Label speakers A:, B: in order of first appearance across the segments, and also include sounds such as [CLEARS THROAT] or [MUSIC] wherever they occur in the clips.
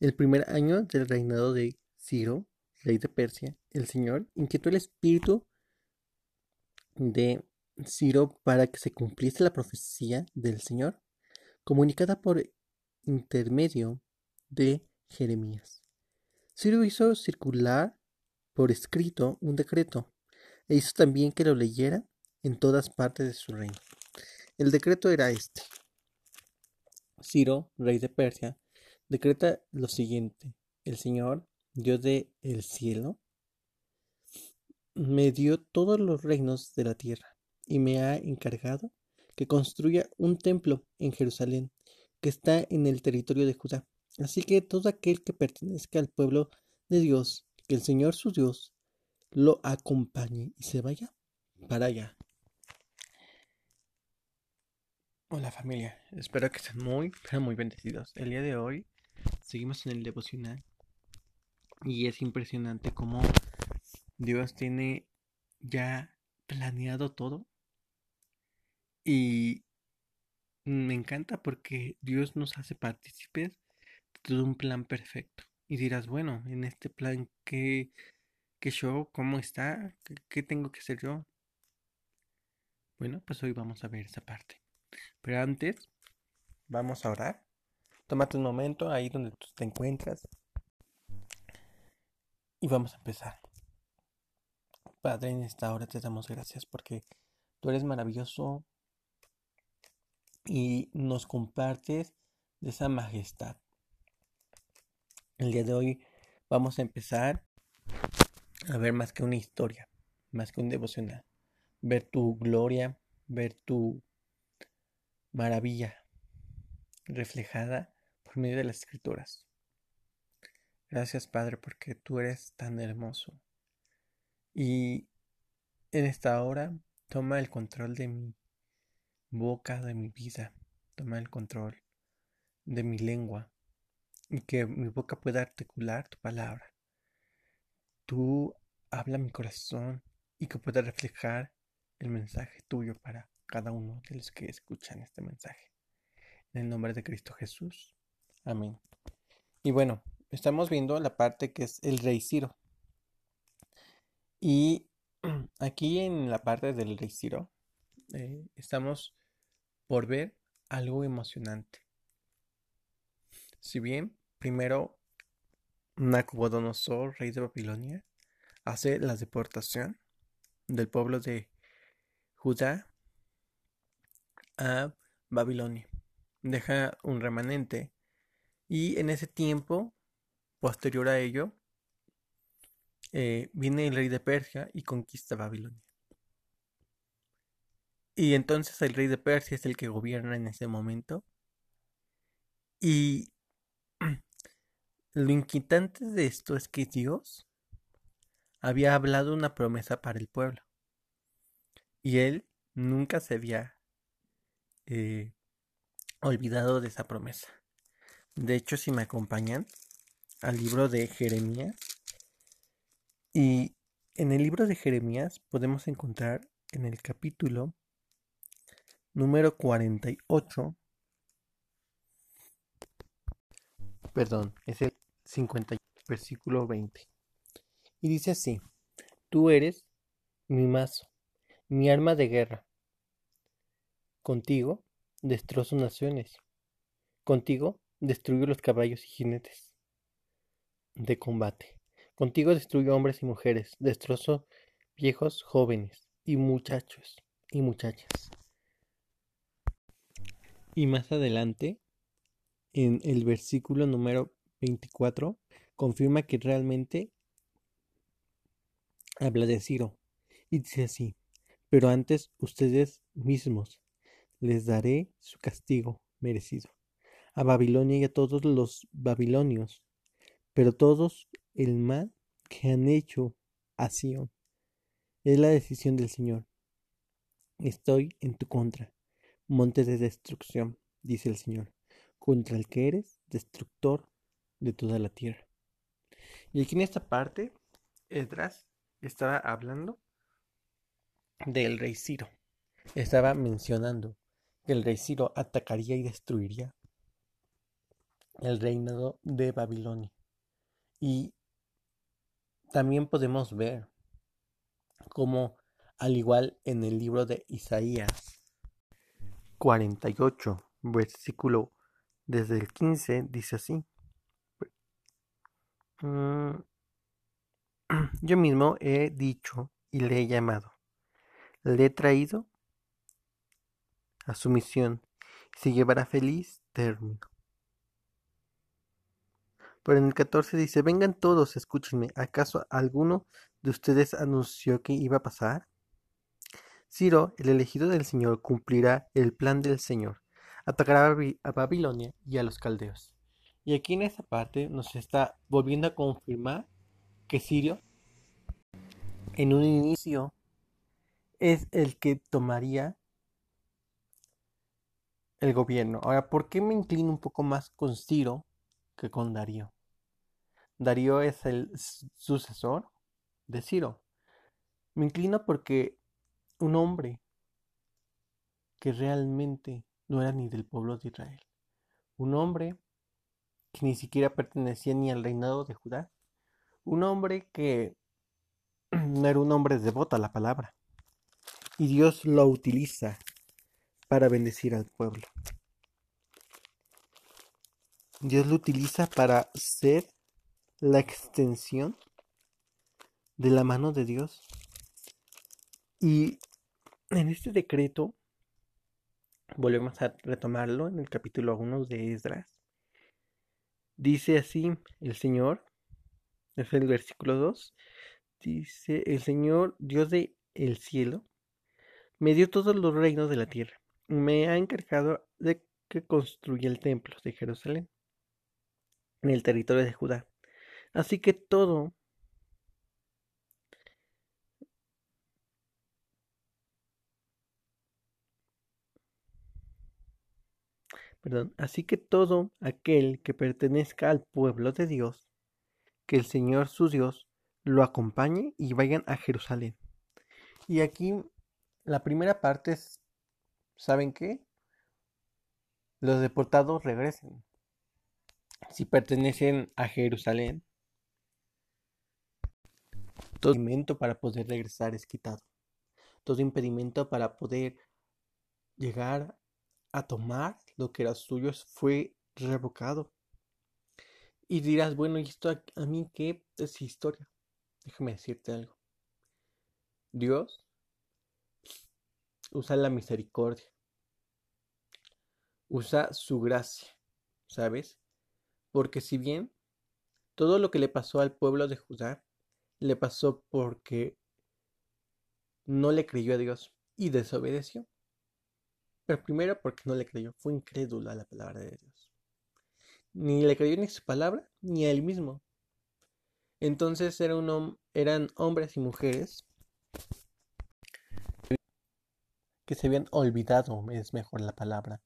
A: el primer año del reinado de Ciro, rey de Persia, el Señor inquietó el espíritu de Ciro para que se cumpliese la profecía del Señor, comunicada por intermedio de Jeremías. Ciro hizo circular por escrito un decreto e hizo también que lo leyera en todas partes de su reino. El decreto era este. Ciro, rey de Persia, decreta lo siguiente. El Señor, Dios del el cielo, me dio todos los reinos de la tierra y me ha encargado que construya un templo en Jerusalén que está en el territorio de Judá. Así que todo aquel que pertenezca al pueblo de Dios, que el Señor su Dios lo acompañe y se vaya para allá. Hola familia, espero que estén muy, muy bendecidos. El día de hoy seguimos en el devocional y es impresionante cómo Dios tiene ya planeado todo y me encanta porque Dios nos hace partícipes de todo un plan perfecto. Y dirás, bueno, en este plan, ¿qué, qué show? ¿Cómo está? ¿Qué, tengo que hacer yo? Bueno, pues hoy vamos a ver esa parte. Pero antes, vamos a orar. Tómate un momento ahí donde tú te encuentras. Y vamos a empezar. Padre, en esta hora te damos gracias porque tú eres maravilloso y nos compartes de esa majestad. El día de hoy vamos a empezar a ver más que una historia, más que un devocional, ver tu gloria, ver tu maravilla reflejada por medio de las escrituras. Gracias Padre porque tú eres tan hermoso. Y en esta hora toma el control de mi boca, de mi vida, toma el control de mi lengua y que mi boca pueda articular tu palabra. Tú habla mi corazón y que pueda reflejar el mensaje tuyo para cada uno de los que escuchan este mensaje. En el nombre de Cristo Jesús. Amén. Y bueno, estamos viendo la parte que es el rey Ciro. Y [CLEARS THROAT] aquí en la parte del rey Ciro eh, estamos por ver algo emocionante. Si bien primero Nabucodonosor, rey de Babilonia, hace la deportación del pueblo de Judá a Babilonia. Deja un remanente y en ese tiempo, posterior a ello, eh, viene el rey de Persia y conquista Babilonia. Y entonces el rey de Persia es el que gobierna en ese momento. Y [CLEARS THROAT] lo inquietante de esto es que Dios había hablado una promesa para el pueblo. Y él nunca se había eh, olvidado de esa promesa. De hecho, si me acompañan al libro de Jeremías, y en el libro de Jeremías podemos encontrar en el capítulo número 48, perdón, es el 50, versículo 20. Y dice así, tú eres mi mazo, mi arma de guerra. Contigo destrozo naciones. Contigo destruyo los caballos y jinetes de combate. Contigo destruyo hombres y mujeres, destrozo viejos, jóvenes y muchachos y muchachas. Y más adelante, en el versículo número 24, confirma que realmente habla de Ciro. Y dice así, pero antes ustedes mismos les daré su castigo merecido a Babilonia y a todos los babilonios, pero todos el mal que han hecho a Sion. Es la decisión del Señor. Estoy en tu contra, monte de destrucción, dice el Señor, contra el que eres destructor de toda la tierra. Y aquí en esta parte, Esdras estaba hablando del rey Ciro. Estaba mencionando que el rey Ciro atacaría y destruiría el reinado de Babilonia. Y también podemos ver cómo, al igual en el libro de Isaías 48, versículo desde el 15, dice así. Mm, [CLEARS THROAT] yo mismo he dicho y le he llamado. Le he traído a su misión y se llevará feliz término. Pero en el 14 dice, vengan todos, escúchenme, ¿acaso alguno de ustedes anunció que iba a pasar? Ciro, el elegido del Señor, cumplirá el plan del Señor, atacará a Babilonia y a los caldeos. Y aquí en esa parte nos está volviendo a confirmar que Sirio, en un inicio, es el que tomaría el gobierno. Ahora, ¿por qué me inclino un poco más con Ciro que con Darío? Darío es el sucesor de Ciro. Me inclino porque un hombre que realmente no era ni del pueblo de Israel, un hombre que ni siquiera pertenecía ni al reinado de Judá, un hombre que [CLEARS THROAT] no era un hombre devoto a la palabra, y Dios lo utiliza para bendecir al pueblo. Dios lo utiliza para ser la extensión de la mano de Dios. Y en este decreto, volvemos a retomarlo en el capítulo 1 de Esdras, dice así el Señor, es el versículo 2, dice, el Señor, Dios del el cielo, me dio todos los reinos de la tierra, me ha encargado de que construya el templo de Jerusalén en el territorio de Judá Así que todo Perdón, así que todo aquel que pertenezca al pueblo de Dios, que el Señor su Dios lo acompañe y vayan a Jerusalén. Y aquí la primera parte es, ¿saben qué? Los deportados regresen. Si pertenecen a Jerusalén, todo impedimento para poder regresar es quitado. Todo impedimento para poder llegar a tomar lo que era suyo fue revocado. Y dirás, bueno, ¿y esto a, mí qué es historia? Déjame decirte algo. Dios usa la misericordia. Usa su gracia, ¿sabes? Porque si bien todo lo que le pasó al pueblo de Judá le pasó porque no le creyó a Dios y desobedeció. Pero primero porque no le creyó, fue incrédulo a la palabra de Dios. Ni le creyó ni su palabra, ni a él mismo. Entonces eran hombres y mujeres que se habían olvidado, es mejor la palabra,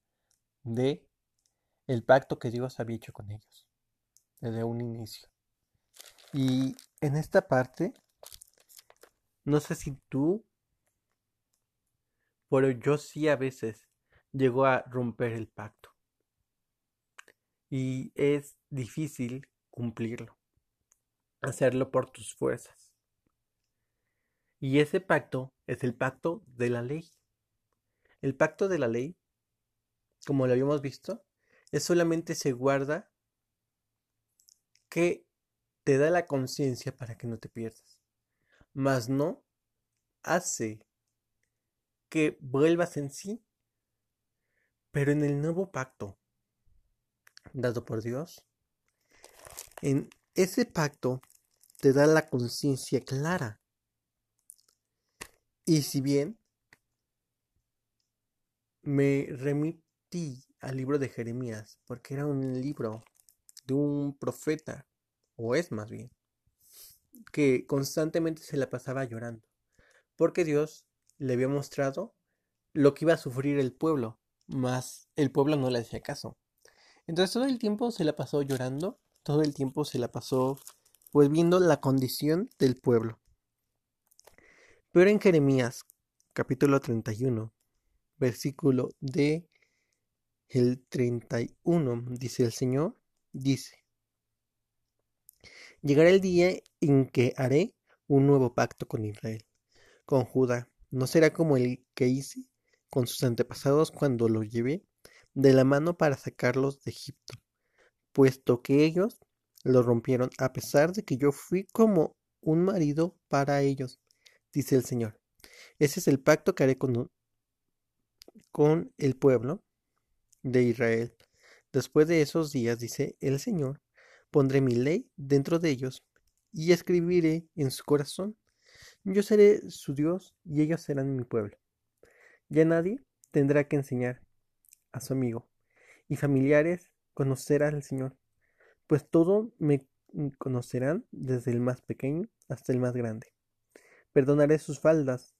A: de el pacto que Dios había hecho con ellos desde un inicio. Y en esta parte, no sé si tú, pero yo sí a veces llego a romper el pacto. Y es difícil cumplirlo, hacerlo por tus fuerzas. Y ese pacto es el pacto de la ley. El pacto de la ley, como lo habíamos visto, es solamente se guarda que te da la conciencia para que no te pierdas, mas no hace que vuelvas en sí. Pero en el nuevo pacto dado por Dios, en ese pacto te da la conciencia clara. Y si bien me remití al libro de Jeremías, porque era un libro de un profeta o es más bien, que constantemente se la pasaba llorando, porque Dios le había mostrado lo que iba a sufrir el pueblo, mas el pueblo no le hacía caso. Entonces todo el tiempo se la pasó llorando, todo el tiempo se la pasó pues viendo la condición del pueblo. Pero en Jeremías capítulo 31, versículo de el 31 dice el Señor, dice, llegará el día en que haré un nuevo pacto con Israel, con Judá. No será como el que hice con sus antepasados cuando los llevé de la mano para sacarlos de Egipto, puesto que ellos lo rompieron a pesar de que yo fui como un marido para ellos, dice el Señor. Ese es el pacto que haré con, con el pueblo de Israel. Después de esos días, dice el Señor, pondré mi ley dentro de ellos y escribiré en su corazón. Yo seré su Dios y ellos serán mi pueblo. Ya nadie tendrá que enseñar a su amigo y familiares conocer al Señor, pues todos me conocerán desde el más pequeño hasta el más grande. Perdonaré sus faldas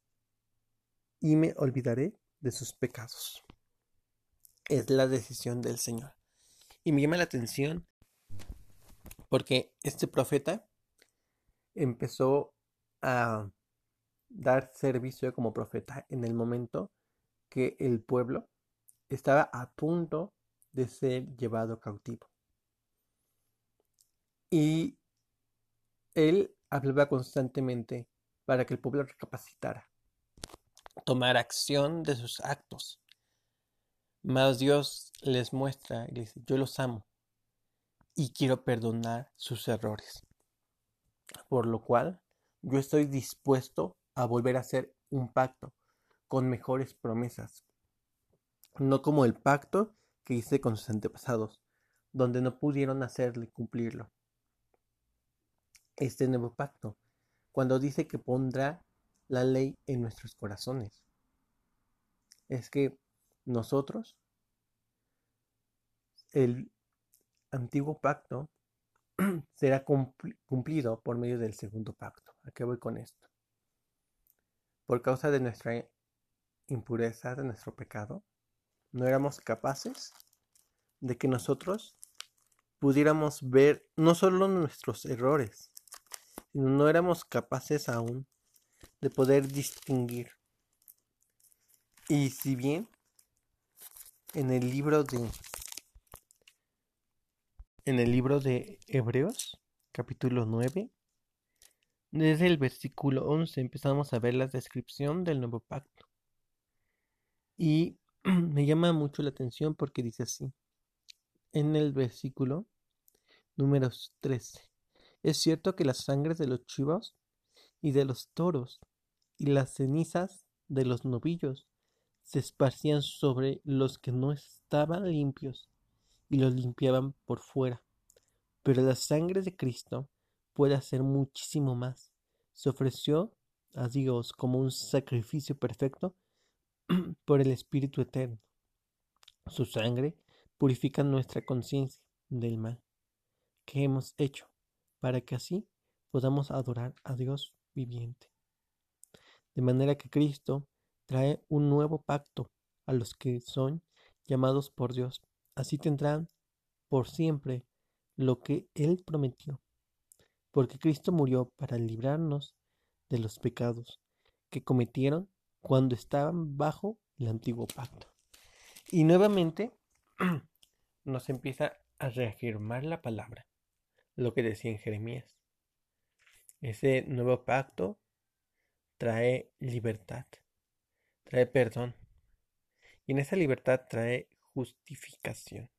A: y me olvidaré de sus pecados. Es la decisión del Señor. Y me llama la atención porque este profeta empezó a dar servicio como profeta en el momento que el pueblo estaba a punto de ser llevado cautivo. Y él hablaba constantemente para que el pueblo recapacitara, tomara acción de sus actos. Mas Dios les muestra y dice, yo los amo y quiero perdonar sus errores. Por lo cual, yo estoy dispuesto a volver a hacer un pacto con mejores promesas, no como el pacto que hice con sus antepasados, donde no pudieron hacerle cumplirlo. Este nuevo pacto, cuando dice que pondrá la ley en nuestros corazones, es que nosotros, el antiguo pacto [CLEARS THROAT] será cumplido por medio del segundo pacto. ¿A qué voy con esto? Por causa de nuestra impureza, de nuestro pecado, no éramos capaces de que nosotros pudiéramos ver no solo nuestros errores, sino no éramos capaces aún de poder distinguir. Y si bien en el libro de en el libro de Hebreos, capítulo 9, desde el versículo 11 empezamos a ver la descripción del nuevo pacto. Y [CLEARS THROAT] me llama mucho la atención porque dice así, en el versículo número 13, es cierto que las sangres de los chivos y de los toros y las cenizas de los novillos se esparcían sobre los que no estaban limpios y los limpiaban por fuera. Pero la sangre de Cristo puede hacer muchísimo más. Se ofreció a Dios como un sacrificio perfecto [CLEARS THROAT] por el Espíritu Eterno. Su sangre purifica nuestra conciencia del mal que hemos hecho, para que así podamos adorar a Dios viviente. De manera que Cristo trae un nuevo pacto a los que son llamados por Dios Así tendrán por siempre lo que Él prometió, porque Cristo murió para librarnos de los pecados que cometieron cuando estaban bajo el antiguo pacto. Y nuevamente [CLEARS THROAT] nos empieza a reafirmar la palabra, lo que decía en Jeremías. Ese nuevo pacto trae libertad, trae perdón, y en esa libertad trae justificación.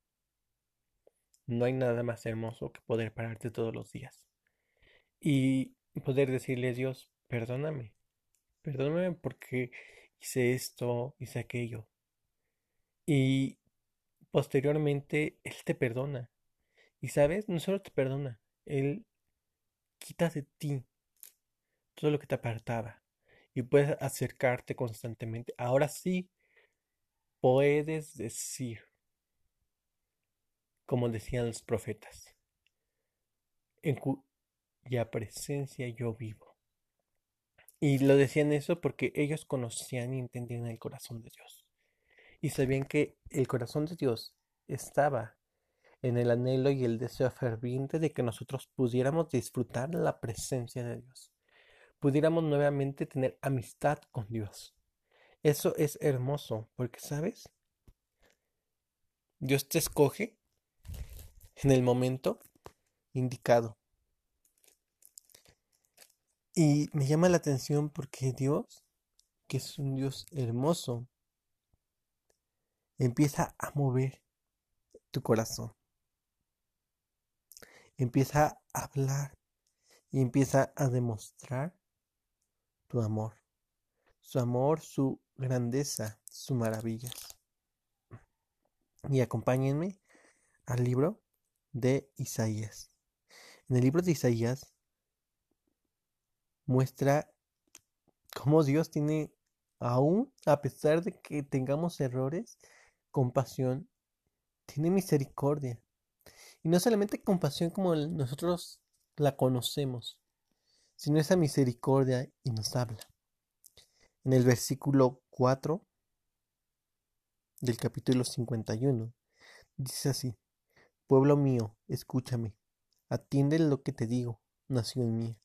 A: No hay nada más hermoso que poder pararte todos los días y poder decirle a Dios, perdóname, perdóname porque hice esto, hice aquello. Y posteriormente Él te perdona. Y sabes, no solo te perdona, Él quita de ti todo lo que te apartaba y puedes acercarte constantemente. Ahora sí puedes decir, como decían los profetas, en cuya presencia yo vivo. Y lo decían eso porque ellos conocían y entendían el corazón de Dios. Y sabían que el corazón de Dios estaba en el anhelo y el deseo ferviente de que nosotros pudiéramos disfrutar la presencia de Dios, pudiéramos nuevamente tener amistad con Dios, eso es hermoso, porque, ¿sabes? Dios te escoge en el momento indicado. Y me llama la atención porque Dios, que es un Dios hermoso, empieza a mover tu corazón. Empieza a hablar y empieza a demostrar tu amor. Su amor, su grandeza, su maravilla. Y acompáñenme al libro de Isaías. En el libro de Isaías muestra cómo Dios tiene, aún a pesar de que tengamos errores, compasión, tiene misericordia. Y no solamente compasión como nosotros la conocemos, sino esa misericordia y nos habla. En el versículo 4 del capítulo 51 dice así, Pueblo mío, escúchame, atiende lo que te digo, nación mía,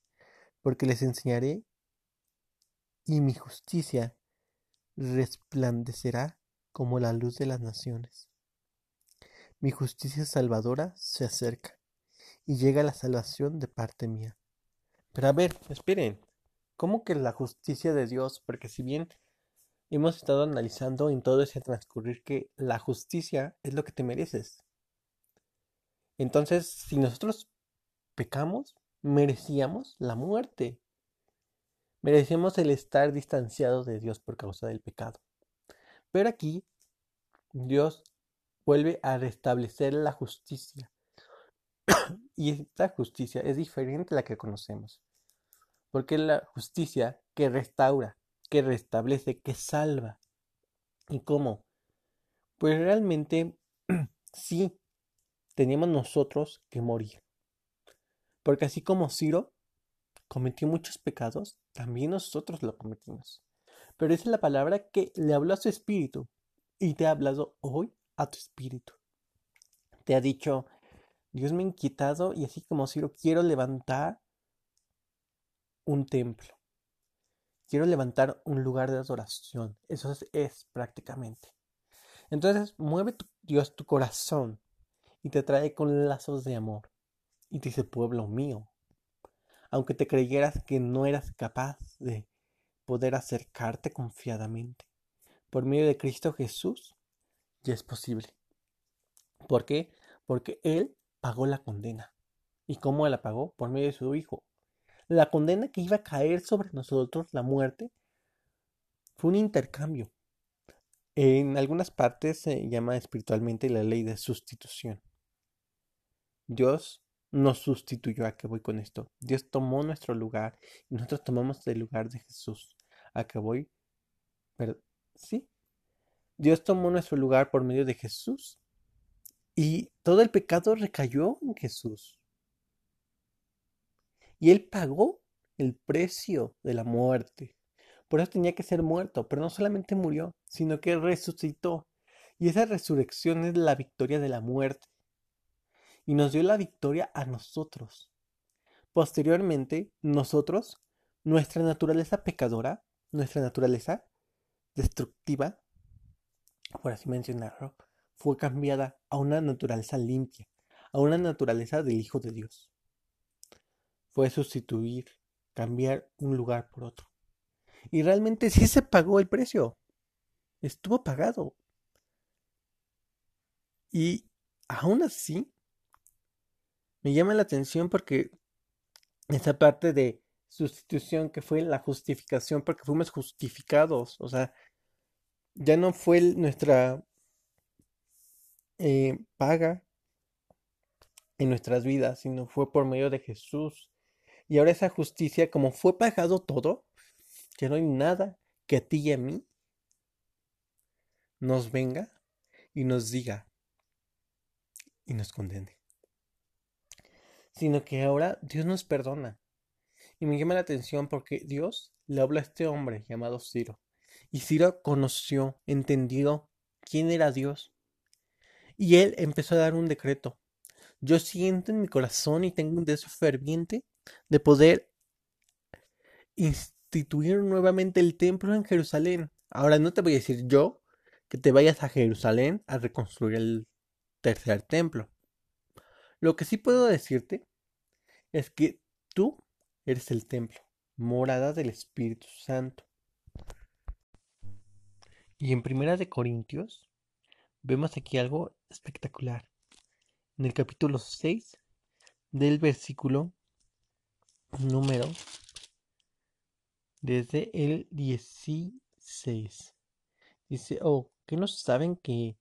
A: porque les enseñaré y mi justicia resplandecerá como la luz de las naciones. Mi justicia salvadora se acerca y llega la salvación de parte mía. Pero a ver, esperen, ¿cómo que la justicia de Dios? Porque si bien hemos estado analizando en todo ese transcurrir que la justicia es lo que te mereces. Entonces, si nosotros pecamos, merecíamos la muerte. Merecíamos el estar distanciados de Dios por causa del pecado. Pero aquí Dios vuelve a restablecer la justicia. [COUGHS] y esta justicia es diferente a la que conocemos. Porque es la justicia que restaura, que restablece, que salva. ¿Y cómo? Pues realmente [CLEARS THROAT] sí, teníamos nosotros que morir. Porque así como Ciro cometió muchos pecados, también nosotros lo cometimos. Pero esa es la palabra que le habló a su espíritu y te ha hablado hoy a tu espíritu. Te ha dicho, Dios me ha inquietado y así como Ciro quiero levantar un templo. Quiero levantar un lugar de adoración. Eso es, prácticamente. Entonces mueve Dios tu corazón y te trae con lazos de amor. Y te dice, pueblo mío, aunque te creyeras que no eras capaz de poder acercarte confiadamente, por medio de Cristo Jesús, ya es posible. ¿Por qué? Porque Él pagó la condena. ¿Y cómo la pagó? Por medio de su Hijo. La condena que iba a caer sobre nosotros, la muerte, fue un intercambio. En algunas partes se llama espiritualmente la ley de sustitución. Dios nos sustituyó. ¿A qué voy con esto? Dios tomó nuestro lugar y nosotros tomamos el lugar de Jesús. ¿A qué voy? Pero, sí. Dios tomó nuestro lugar por medio de Jesús y todo el pecado recayó en Jesús. Y Él pagó el precio de la muerte. Por eso tenía que ser muerto, pero no solamente murió, sino que resucitó. Y esa resurrección es la victoria de la muerte. Y nos dio la victoria a nosotros. Posteriormente, nosotros, nuestra naturaleza pecadora, nuestra naturaleza destructiva, por así mencionarlo, fue cambiada a una naturaleza limpia, a una naturaleza del Hijo de Dios. Fue sustituir, cambiar un lugar por otro. Y realmente sí se pagó el precio. Estuvo pagado. Y aún así, me llama la atención porque esa parte de sustitución que fue la justificación, porque fuimos justificados, o sea, ya no fue nuestra eh, paga en nuestras vidas, sino fue por medio de Jesús. Y ahora esa justicia, como fue pagado todo, ya no hay nada que a ti y a mí nos venga y nos diga y nos condene. Sino que ahora Dios nos perdona. Y me llama la atención porque Dios le habla a este hombre llamado Ciro. Y Ciro conoció, entendió quién era Dios. Y él empezó a dar un decreto. Yo siento en mi corazón y tengo un deseo ferviente de poder instituir nuevamente el templo en Jerusalén. Ahora no te voy a decir yo que te vayas a Jerusalén a reconstruir el tercer templo. Lo que sí puedo decirte es que tú eres el templo, morada del Espíritu Santo. Y en Primera de Corintios vemos aquí algo espectacular. En el capítulo 6 del versículo número desde el 16. Dice, oh, que no saben que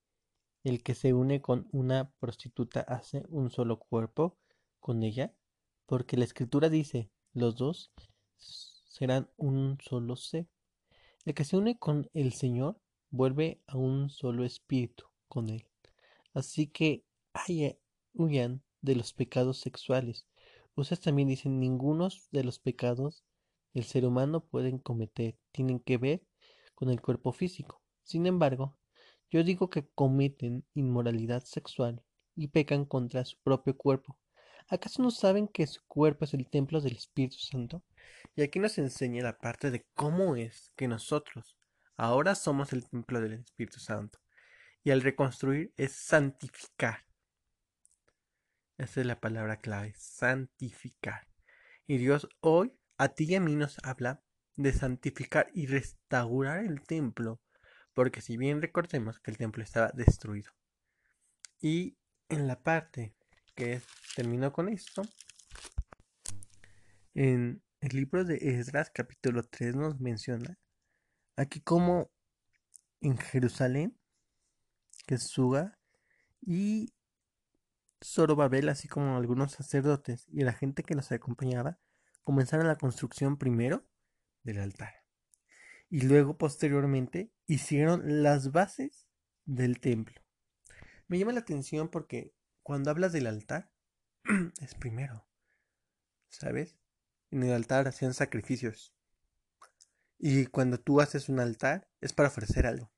A: el que se une con una prostituta hace un solo cuerpo con ella? Porque la escritura dice, los dos serán un solo ser. El que se une con el Señor vuelve a un solo espíritu con él. Así que huyan de los pecados sexuales. Ustedes también dicen, ninguno de los pecados el ser humano pueden cometer tienen que ver con el cuerpo físico. Sin embargo, yo digo que cometen inmoralidad sexual y pecan contra su propio cuerpo. ¿Acaso no saben que su cuerpo es el templo del Espíritu Santo? Y aquí nos enseña la parte de cómo es que nosotros ahora somos el templo del Espíritu Santo. Y al reconstruir es santificar. Esa es la palabra clave, santificar. Y Dios hoy a ti y a mí nos habla de santificar y restaurar el templo, porque si bien recordemos que el templo estaba destruido. Y en la parte que terminó con esto, en el libro de Esdras capítulo 3 nos menciona aquí como en Jerusalén, que Suga y Zorobabel, así como algunos sacerdotes y la gente que los acompañaba, comenzaron la construcción primero del altar y luego posteriormente hicieron las bases del templo. Me llama la atención porque cuando hablas del altar [CLEARS THROAT] es primero, ¿sabes? En el altar hacían sacrificios. Y cuando tú haces un altar es para ofrecer algo.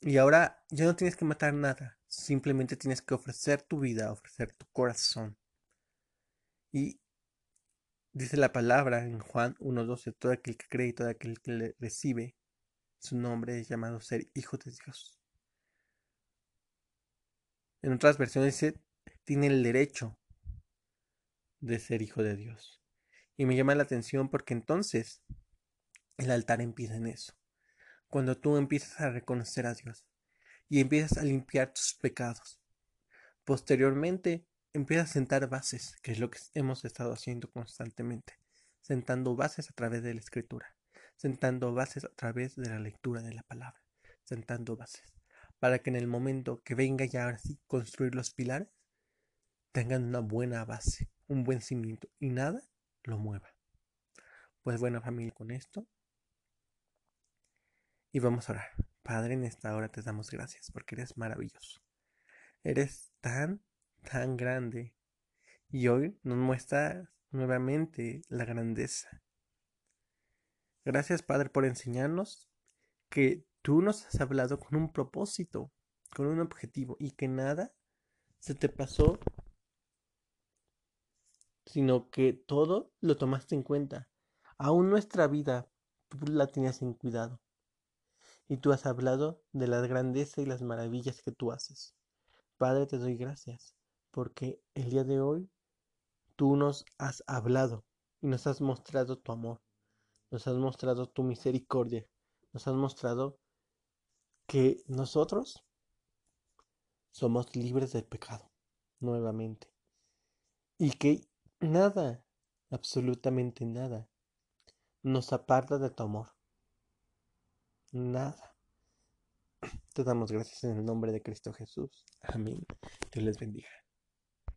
A: Y ahora ya no tienes que matar nada, simplemente tienes que ofrecer tu vida, ofrecer tu corazón. Y Dice la palabra en Juan 1.12, todo aquel que cree y todo aquel que le recibe su nombre es llamado ser hijo de Dios. En otras versiones dice, tiene el derecho de ser hijo de Dios. Y me llama la atención porque entonces el altar empieza en eso. Cuando tú empiezas a reconocer a Dios y empiezas a limpiar tus pecados. Posteriormente empieza a sentar bases, que es lo que hemos estado haciendo constantemente, sentando bases a través de la escritura, sentando bases a través de la lectura de la palabra, sentando bases, para que en el momento que venga ya ahora sí construir los pilares, tengan una buena base, un buen cimiento y nada lo mueva. Pues bueno familia, con esto y vamos a orar. Padre, en esta hora te damos gracias porque eres maravilloso. Eres tan tan grande y hoy nos muestra nuevamente la grandeza. Gracias Padre por enseñarnos que tú nos has hablado con un propósito, con un objetivo y que nada se te pasó, sino que todo lo tomaste en cuenta. Aún nuestra vida tú la tenías en cuidado. Y tú has hablado de la grandeza y las maravillas que tú haces. Padre, te doy gracias porque el día de hoy tú nos has hablado y nos has mostrado tu amor, nos has mostrado tu misericordia, nos has mostrado que nosotros somos libres del pecado nuevamente y que nada, absolutamente nada, nos aparta de tu amor. Nada. Te damos gracias en el nombre de Cristo Jesús. Amén. Dios les bendiga.